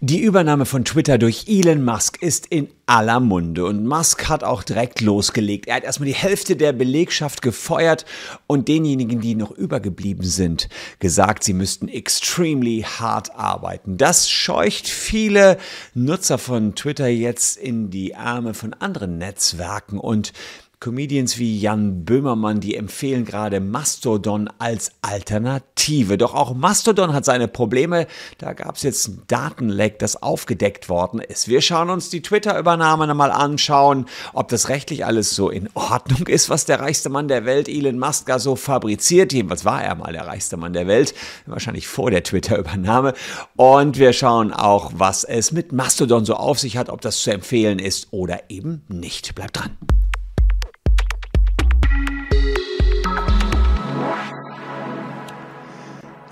Die Übernahme von Twitter durch Elon Musk ist in aller Munde und Musk hat auch direkt losgelegt. Er hat erstmal die Hälfte der Belegschaft gefeuert und denjenigen, die noch übergeblieben sind, gesagt, sie müssten extremely hart arbeiten. Das scheucht viele Nutzer von Twitter jetzt in die Arme von anderen Netzwerken und Comedians wie Jan Böhmermann, die empfehlen gerade Mastodon als Alternative. Doch auch Mastodon hat seine Probleme. Da gab es jetzt ein Datenleck, das aufgedeckt worden ist. Wir schauen uns die Twitter-Übernahme nochmal anschauen, ob das rechtlich alles so in Ordnung ist, was der reichste Mann der Welt, Elon Musk, so fabriziert. Jedenfalls war er mal der reichste Mann der Welt, wahrscheinlich vor der Twitter-Übernahme. Und wir schauen auch, was es mit Mastodon so auf sich hat, ob das zu empfehlen ist oder eben nicht. Bleibt dran.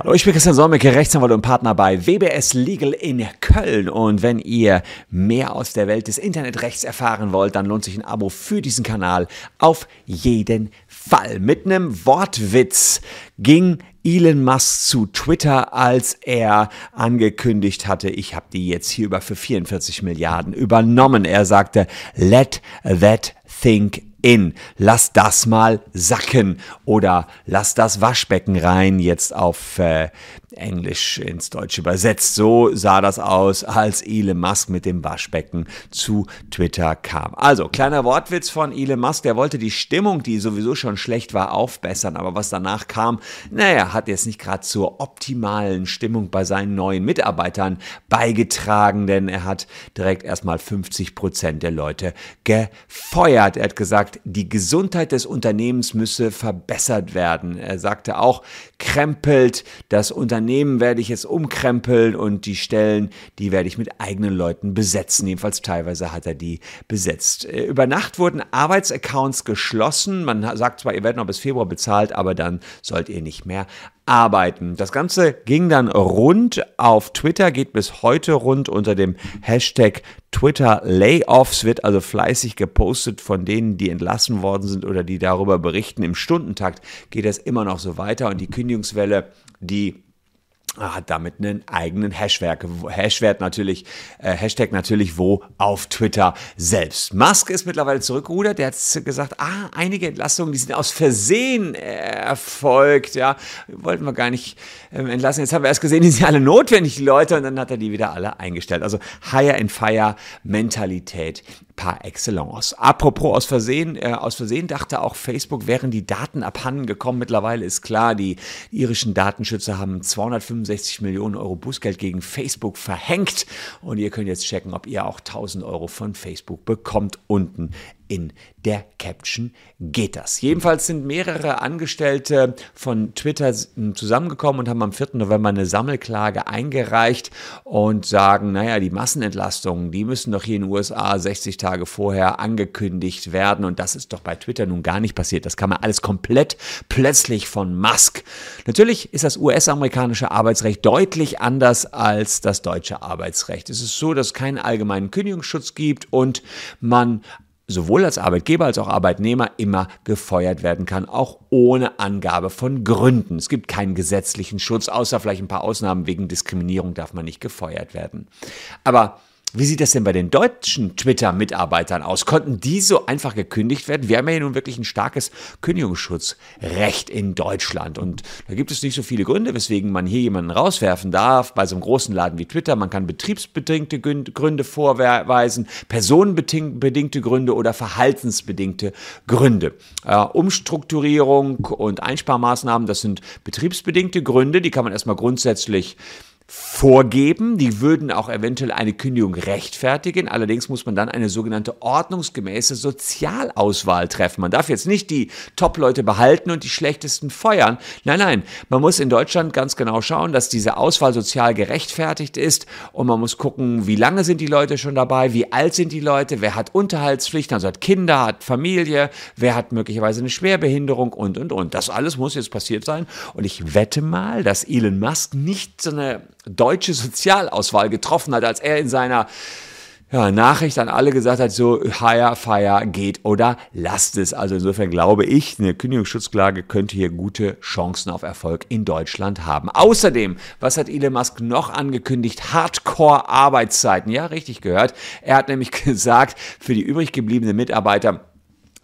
Hallo, ich bin Christian Solmecke, Rechtsanwalt und Partner bei WBS Legal in Köln. Und wenn ihr mehr aus der Welt des Internetrechts erfahren wollt, dann lohnt sich ein Abo für diesen Kanal auf jeden Fall. Mit einem Wortwitz ging Elon Musk zu Twitter, als er angekündigt hatte, ich habe die jetzt hier über für 44 Milliarden übernommen. Er sagte, let that think in. Lass das mal sacken oder lass das Waschbecken rein, jetzt auf äh, Englisch ins Deutsche übersetzt. So sah das aus, als Elon Musk mit dem Waschbecken zu Twitter kam. Also, kleiner Wortwitz von Elon Musk, der wollte die Stimmung, die sowieso schon schlecht war, aufbessern, aber was danach kam, naja, hat jetzt nicht gerade zur optimalen Stimmung bei seinen neuen Mitarbeitern beigetragen, denn er hat direkt erstmal 50 Prozent der Leute gefeuert. Er hat gesagt, die Gesundheit des Unternehmens müsse verbessert werden. Er sagte auch, krempelt das Unternehmen werde ich jetzt umkrempeln und die Stellen, die werde ich mit eigenen Leuten besetzen. Jedenfalls teilweise hat er die besetzt. Äh, über Nacht wurden Arbeitsaccounts geschlossen. Man sagt zwar, ihr werdet noch bis Februar bezahlt, aber dann sollt ihr nicht mehr arbeiten. Das Ganze ging dann rund auf Twitter, geht bis heute rund unter dem Hashtag Twitter Layoffs, wird also fleißig gepostet von denen, die entlassen worden sind oder die darüber berichten. Im Stundentakt geht das immer noch so weiter und die Kündigungswelle, die hat damit einen eigenen Hashwert, Hashwert natürlich, äh, Hashtag natürlich wo auf Twitter selbst. Musk ist mittlerweile zurückgerudert, der hat gesagt, ah, einige Entlassungen, die sind aus Versehen erfolgt, ja, wollten wir gar nicht ähm, entlassen. Jetzt haben wir erst gesehen, die sind alle notwendig, die Leute, und dann hat er die wieder alle eingestellt. Also Hire and Fire Mentalität par excellence. Apropos aus Versehen, äh, aus Versehen dachte auch Facebook, wären die Daten abhanden gekommen. Mittlerweile ist klar, die irischen Datenschützer haben 265 Millionen Euro Bußgeld gegen Facebook verhängt und ihr könnt jetzt checken, ob ihr auch 1000 Euro von Facebook bekommt unten in der Caption geht das. Jedenfalls sind mehrere Angestellte von Twitter zusammengekommen und haben am 4. November eine Sammelklage eingereicht und sagen, naja, die Massenentlastungen, die müssen doch hier in den USA 60 Tage vorher angekündigt werden und das ist doch bei Twitter nun gar nicht passiert. Das kam ja alles komplett plötzlich von Musk. Natürlich ist das US-amerikanische Arbeitsrecht deutlich anders als das deutsche Arbeitsrecht. Es ist so, dass es keinen allgemeinen Kündigungsschutz gibt und man sowohl als Arbeitgeber als auch Arbeitnehmer immer gefeuert werden kann, auch ohne Angabe von Gründen. Es gibt keinen gesetzlichen Schutz, außer vielleicht ein paar Ausnahmen wegen Diskriminierung darf man nicht gefeuert werden. Aber wie sieht das denn bei den deutschen Twitter-Mitarbeitern aus? Konnten die so einfach gekündigt werden? Wir haben ja nun wirklich ein starkes Kündigungsschutzrecht in Deutschland. Und da gibt es nicht so viele Gründe, weswegen man hier jemanden rauswerfen darf. Bei so einem großen Laden wie Twitter, man kann betriebsbedingte Gründe vorweisen, personenbedingte Gründe oder verhaltensbedingte Gründe. Umstrukturierung und Einsparmaßnahmen, das sind betriebsbedingte Gründe, die kann man erstmal grundsätzlich vorgeben. Die würden auch eventuell eine Kündigung rechtfertigen. Allerdings muss man dann eine sogenannte ordnungsgemäße Sozialauswahl treffen. Man darf jetzt nicht die Top-Leute behalten und die schlechtesten feuern. Nein, nein. Man muss in Deutschland ganz genau schauen, dass diese Auswahl sozial gerechtfertigt ist und man muss gucken, wie lange sind die Leute schon dabei, wie alt sind die Leute, wer hat Unterhaltspflichten, also hat Kinder, hat Familie, wer hat möglicherweise eine Schwerbehinderung und, und, und. Das alles muss jetzt passiert sein und ich wette mal, dass Elon Musk nicht so eine deutsche Sozialauswahl getroffen hat, als er in seiner ja, Nachricht an alle gesagt hat, so hire, fire, geht oder lasst es. Also insofern glaube ich, eine Kündigungsschutzklage könnte hier gute Chancen auf Erfolg in Deutschland haben. Außerdem, was hat Elon Musk noch angekündigt? Hardcore-Arbeitszeiten. Ja, richtig gehört. Er hat nämlich gesagt, für die übrig gebliebenen Mitarbeiter,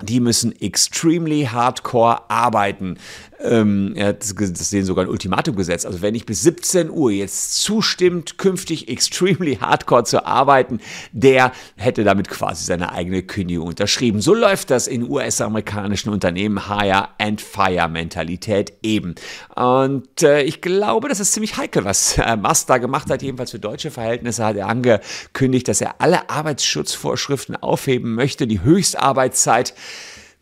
die müssen extremely hardcore arbeiten. Ähm, er hat denen sogar ein Ultimatum gesetzt. Also wenn ich bis 17 Uhr jetzt zustimmt, künftig extremely hardcore zu arbeiten, der hätte damit quasi seine eigene Kündigung unterschrieben. So läuft das in US-amerikanischen Unternehmen Hire and Fire Mentalität eben. Und äh, ich glaube, das ist ziemlich heikel, was äh, Musk da gemacht hat. Jedenfalls für deutsche Verhältnisse hat er angekündigt, dass er alle Arbeitsschutzvorschriften aufheben möchte, die Höchstarbeitszeit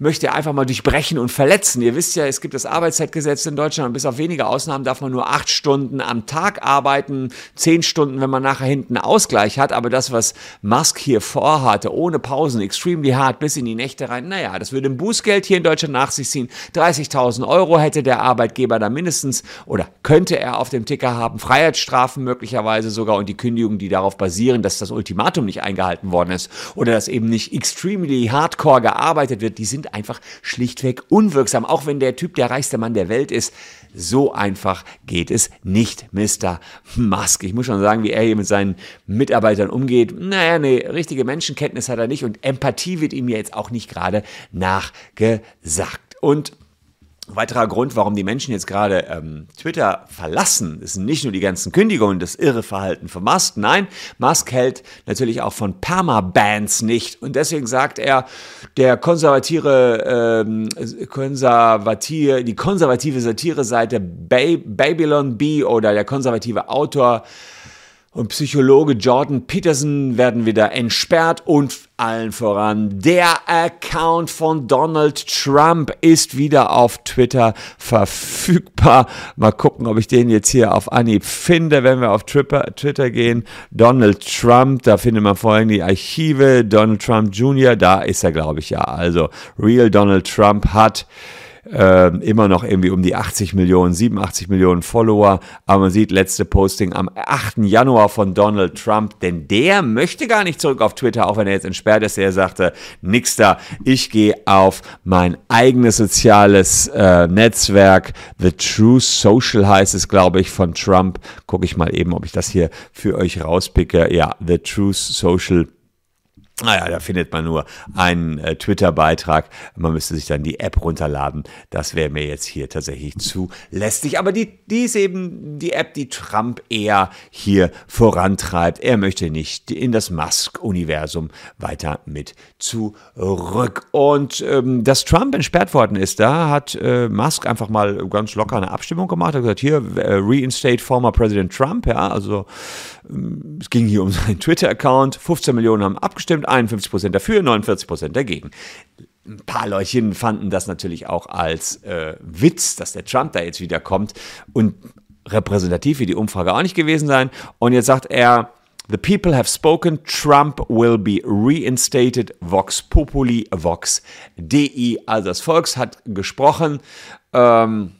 möchte einfach mal durchbrechen und verletzen. Ihr wisst ja, es gibt das Arbeitszeitgesetz in Deutschland und bis auf wenige Ausnahmen darf man nur acht Stunden am Tag arbeiten, zehn Stunden, wenn man nachher hinten Ausgleich hat. Aber das, was Musk hier vorhatte, ohne Pausen, extremely hart bis in die Nächte rein, naja, das würde ein Bußgeld hier in Deutschland nach sich ziehen. 30.000 Euro hätte der Arbeitgeber da mindestens oder könnte er auf dem Ticker haben, Freiheitsstrafen möglicherweise sogar und die Kündigungen, die darauf basieren, dass das Ultimatum nicht eingehalten worden ist oder dass eben nicht extremely hardcore gearbeitet wird, die sind einfach schlichtweg unwirksam. Auch wenn der Typ der reichste Mann der Welt ist, so einfach geht es nicht, Mr. Musk. Ich muss schon sagen, wie er hier mit seinen Mitarbeitern umgeht. Naja, eine richtige Menschenkenntnis hat er nicht und Empathie wird ihm jetzt auch nicht gerade nachgesagt. Und Weiterer Grund, warum die Menschen jetzt gerade ähm, Twitter verlassen, ist nicht nur die ganzen Kündigungen, das irre Verhalten von Musk. Nein, Musk hält natürlich auch von Permabans nicht. Und deswegen sagt er, der konservative, ähm, konservative, die konservative Satireseite Babylon B oder der konservative Autor und Psychologe Jordan Peterson werden wieder entsperrt und allen voran der Account von Donald Trump ist wieder auf Twitter verfügbar. Mal gucken, ob ich den jetzt hier auf Anhieb finde, wenn wir auf Twitter gehen. Donald Trump, da findet man vor allem die Archive. Donald Trump Jr., da ist er, glaube ich, ja. Also Real Donald Trump hat äh, immer noch irgendwie um die 80 Millionen, 87 Millionen Follower. Aber man sieht letzte Posting am 8. Januar von Donald Trump, denn der möchte gar nicht zurück auf Twitter, auch wenn er jetzt entsperrt ist. Er sagte, nix da, ich gehe auf mein eigenes soziales äh, Netzwerk. The True Social heißt es, glaube ich, von Trump. Gucke ich mal eben, ob ich das hier für euch rauspicke. Ja, The True Social naja, da findet man nur einen äh, Twitter-Beitrag. Man müsste sich dann die App runterladen. Das wäre mir jetzt hier tatsächlich zu lästig. Aber die, die ist eben die App, die Trump eher hier vorantreibt. Er möchte nicht in das Musk-Universum weiter mit zurück. Und ähm, dass Trump entsperrt worden ist, da hat äh, Musk einfach mal ganz locker eine Abstimmung gemacht. Er hat gesagt, hier, äh, reinstate former President Trump. Ja, also ähm, es ging hier um seinen Twitter-Account. 15 Millionen haben abgestimmt. 51% dafür, 49% dagegen. Ein paar Leutchen fanden das natürlich auch als äh, Witz, dass der Trump da jetzt wieder kommt und repräsentativ wie die Umfrage auch nicht gewesen sein. Und jetzt sagt er, The people have spoken, Trump will be reinstated, Vox Populi, Vox DI. Also das Volks hat gesprochen. Ähm,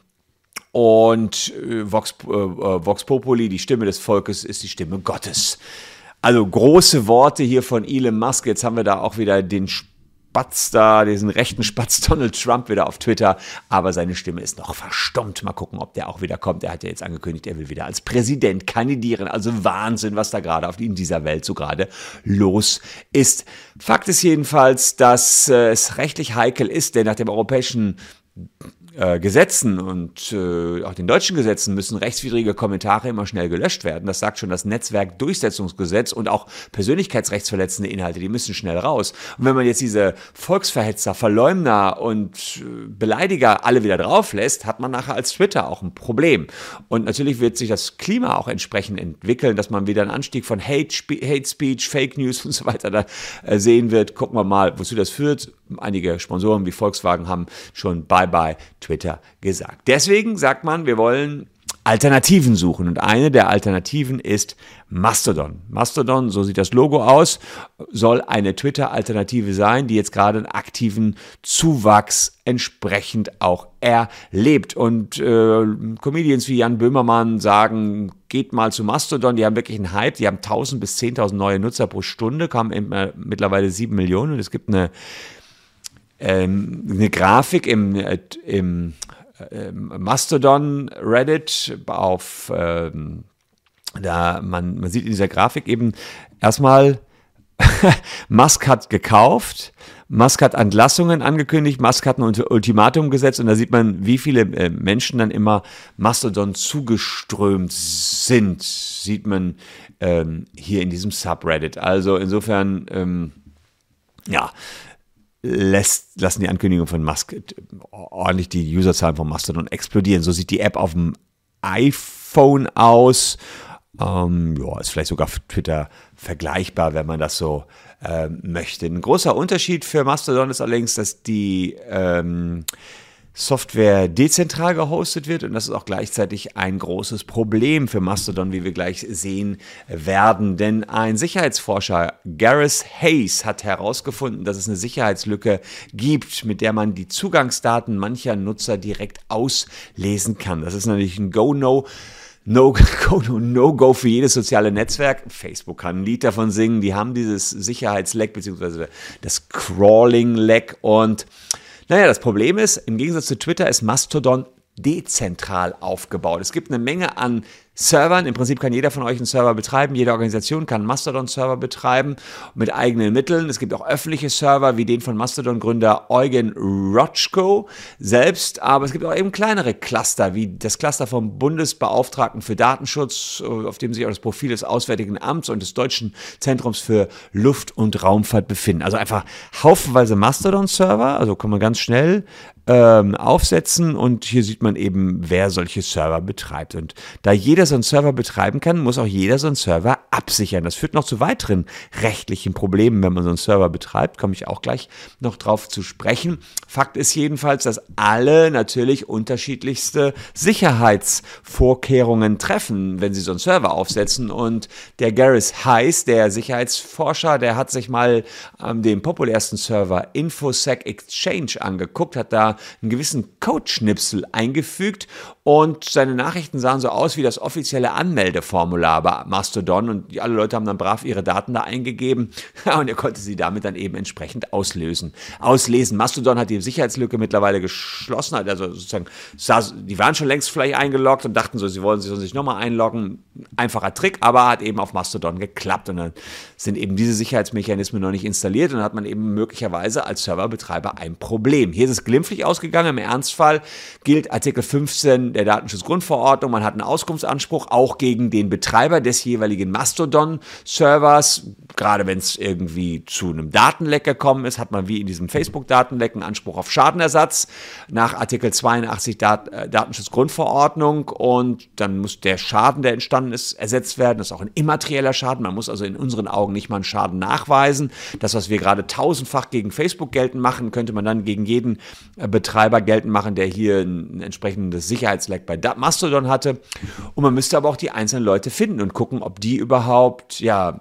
und äh, Vox, äh, äh, Vox Populi, die Stimme des Volkes, ist die Stimme Gottes. Also große Worte hier von Elon Musk. Jetzt haben wir da auch wieder den Spatz da, diesen rechten Spatz Donald Trump wieder auf Twitter. Aber seine Stimme ist noch verstummt. Mal gucken, ob der auch wieder kommt. Er hat ja jetzt angekündigt, er will wieder als Präsident kandidieren. Also Wahnsinn, was da gerade in dieser Welt so gerade los ist. Fakt ist jedenfalls, dass äh, es rechtlich heikel ist, denn nach dem europäischen äh, Gesetzen und äh, auch den deutschen Gesetzen müssen rechtswidrige Kommentare immer schnell gelöscht werden. Das sagt schon das Netzwerkdurchsetzungsgesetz und auch persönlichkeitsrechtsverletzende Inhalte, die müssen schnell raus. Und wenn man jetzt diese Volksverhetzer, Verleumder und äh, Beleidiger alle wieder drauf lässt, hat man nachher als Twitter auch ein Problem. Und natürlich wird sich das Klima auch entsprechend entwickeln, dass man wieder einen Anstieg von Hate, Hate Speech, Fake News und so weiter da äh, sehen wird. Gucken wir mal, wozu das führt. Einige Sponsoren wie Volkswagen haben schon Bye-bye Twitter gesagt. Deswegen sagt man, wir wollen Alternativen suchen. Und eine der Alternativen ist Mastodon. Mastodon, so sieht das Logo aus, soll eine Twitter-Alternative sein, die jetzt gerade einen aktiven Zuwachs entsprechend auch erlebt. Und äh, Comedians wie Jan Böhmermann sagen, geht mal zu Mastodon, die haben wirklich einen Hype, die haben 1000 bis 10.000 neue Nutzer pro Stunde, kamen mittlerweile 7 Millionen und es gibt eine, ähm, eine Grafik im, im äh, Mastodon Reddit auf ähm, da man, man sieht in dieser Grafik eben erstmal Musk hat gekauft, Musk hat Entlassungen angekündigt, Musk hat ein Ultimatum gesetzt und da sieht man, wie viele äh, Menschen dann immer Mastodon zugeströmt sind, sieht man ähm, hier in diesem Subreddit. Also insofern, ähm, ja, lässt, lassen die Ankündigungen von Musk äh, ordentlich die Userzahlen von Mastodon explodieren. So sieht die App auf dem iPhone aus. Ähm, ja, ist vielleicht sogar für Twitter vergleichbar, wenn man das so ähm, möchte. Ein großer Unterschied für Mastodon ist allerdings, dass die ähm, Software dezentral gehostet wird und das ist auch gleichzeitig ein großes Problem für Mastodon, wie wir gleich sehen werden. Denn ein Sicherheitsforscher, Gareth Hayes, hat herausgefunden, dass es eine Sicherheitslücke gibt, mit der man die Zugangsdaten mancher Nutzer direkt auslesen kann. Das ist natürlich ein Go-No. No-Go no, no für jedes soziale Netzwerk. Facebook kann ein Lied davon singen. Die haben dieses Sicherheitsleck bzw. das Crawling-Leck und naja, das Problem ist, im Gegensatz zu Twitter ist Mastodon dezentral aufgebaut. Es gibt eine Menge an Servern. Im Prinzip kann jeder von euch einen Server betreiben. Jede Organisation kann einen Mastodon-Server betreiben mit eigenen Mitteln. Es gibt auch öffentliche Server wie den von Mastodon-Gründer Eugen Rotschko selbst. Aber es gibt auch eben kleinere Cluster wie das Cluster vom Bundesbeauftragten für Datenschutz, auf dem sich auch das Profil des Auswärtigen Amts und des Deutschen Zentrums für Luft- und Raumfahrt befinden. Also einfach haufenweise Mastodon-Server. Also kann man ganz schnell ähm, aufsetzen und hier sieht man eben, wer solche Server betreibt. Und da jeder so einen Server betreiben kann, muss auch jeder so einen Server absichern. Das führt noch zu weiteren rechtlichen Problemen, wenn man so einen Server betreibt. Komme ich auch gleich noch drauf zu sprechen. Fakt ist jedenfalls, dass alle natürlich unterschiedlichste Sicherheitsvorkehrungen treffen, wenn sie so einen Server aufsetzen. Und der Gareth Heiss, der Sicherheitsforscher, der hat sich mal ähm, den populärsten Server InfoSec Exchange angeguckt, hat da einen gewissen Codeschnipsel eingefügt und seine Nachrichten sahen so aus wie das offizielle Anmeldeformular bei Mastodon und alle Leute haben dann brav ihre Daten da eingegeben und er konnte sie damit dann eben entsprechend auslösen, auslesen. Mastodon hat die Sicherheitslücke mittlerweile geschlossen, also sozusagen, die waren schon längst vielleicht eingeloggt und dachten so, sie wollen sich nochmal einloggen. Einfacher Trick, aber hat eben auf Mastodon geklappt und dann sind eben diese Sicherheitsmechanismen noch nicht installiert und dann hat man eben möglicherweise als Serverbetreiber ein Problem. Hier ist es glimpflich ausgegangen. Im Ernstfall gilt Artikel 15 der Datenschutzgrundverordnung. Man hat einen Auskunftsanspruch auch gegen den Betreiber des jeweiligen Mastodon-Servers. Gerade wenn es irgendwie zu einem Datenleck gekommen ist, hat man wie in diesem Facebook-Datenleck einen Anspruch auf Schadenersatz nach Artikel 82 Dat äh, Datenschutzgrundverordnung und dann muss der Schaden, der entstanden ist, ersetzt werden. Das ist auch ein immaterieller Schaden. Man muss also in unseren Augen nicht mal einen Schaden nachweisen. Das, was wir gerade tausendfach gegen Facebook geltend machen, könnte man dann gegen jeden äh, Betreiber geltend machen, der hier ein entsprechendes Sicherheitsleck bei Mastodon hatte. Und man müsste aber auch die einzelnen Leute finden und gucken, ob die überhaupt, ja,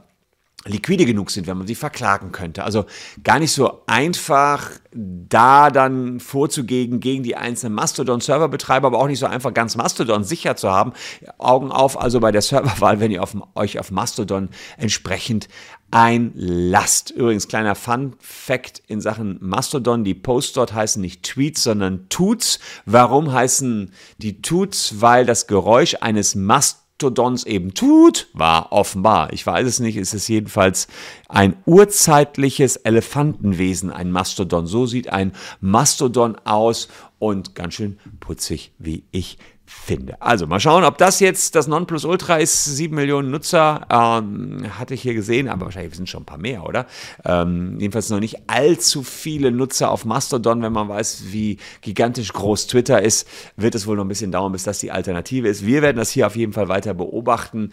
liquide genug sind, wenn man sie verklagen könnte. Also gar nicht so einfach, da dann vorzugehen gegen die einzelnen Mastodon-Serverbetreiber, aber auch nicht so einfach ganz Mastodon sicher zu haben. Augen auf also bei der Serverwahl, wenn ihr auf, euch auf Mastodon entsprechend einlasst. Übrigens, kleiner Fun-Fact in Sachen Mastodon, die Posts dort heißen nicht Tweets, sondern Toots. Warum heißen die Toots? Weil das Geräusch eines Mastodon Mastodons eben tut, war offenbar, ich weiß es nicht, ist es jedenfalls ein urzeitliches Elefantenwesen, ein Mastodon. So sieht ein Mastodon aus und ganz schön putzig, wie ich finde. Also mal schauen, ob das jetzt das Nonplusultra ist. Sieben Millionen Nutzer ähm, hatte ich hier gesehen, aber wahrscheinlich sind schon ein paar mehr, oder? Ähm, jedenfalls noch nicht allzu viele Nutzer auf Mastodon. Wenn man weiß, wie gigantisch groß Twitter ist, wird es wohl noch ein bisschen dauern, bis das die Alternative ist. Wir werden das hier auf jeden Fall weiter beobachten.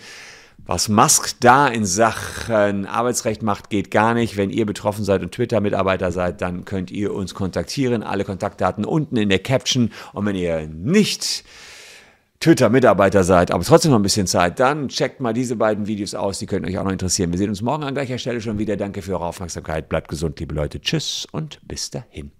Was Musk da in Sachen Arbeitsrecht macht, geht gar nicht. Wenn ihr betroffen seid und Twitter-Mitarbeiter seid, dann könnt ihr uns kontaktieren. Alle Kontaktdaten unten in der Caption. Und wenn ihr nicht Twitter-Mitarbeiter seid, aber trotzdem noch ein bisschen Zeit, dann checkt mal diese beiden Videos aus, die könnten euch auch noch interessieren. Wir sehen uns morgen an gleicher Stelle schon wieder. Danke für eure Aufmerksamkeit. Bleibt gesund, liebe Leute. Tschüss und bis dahin.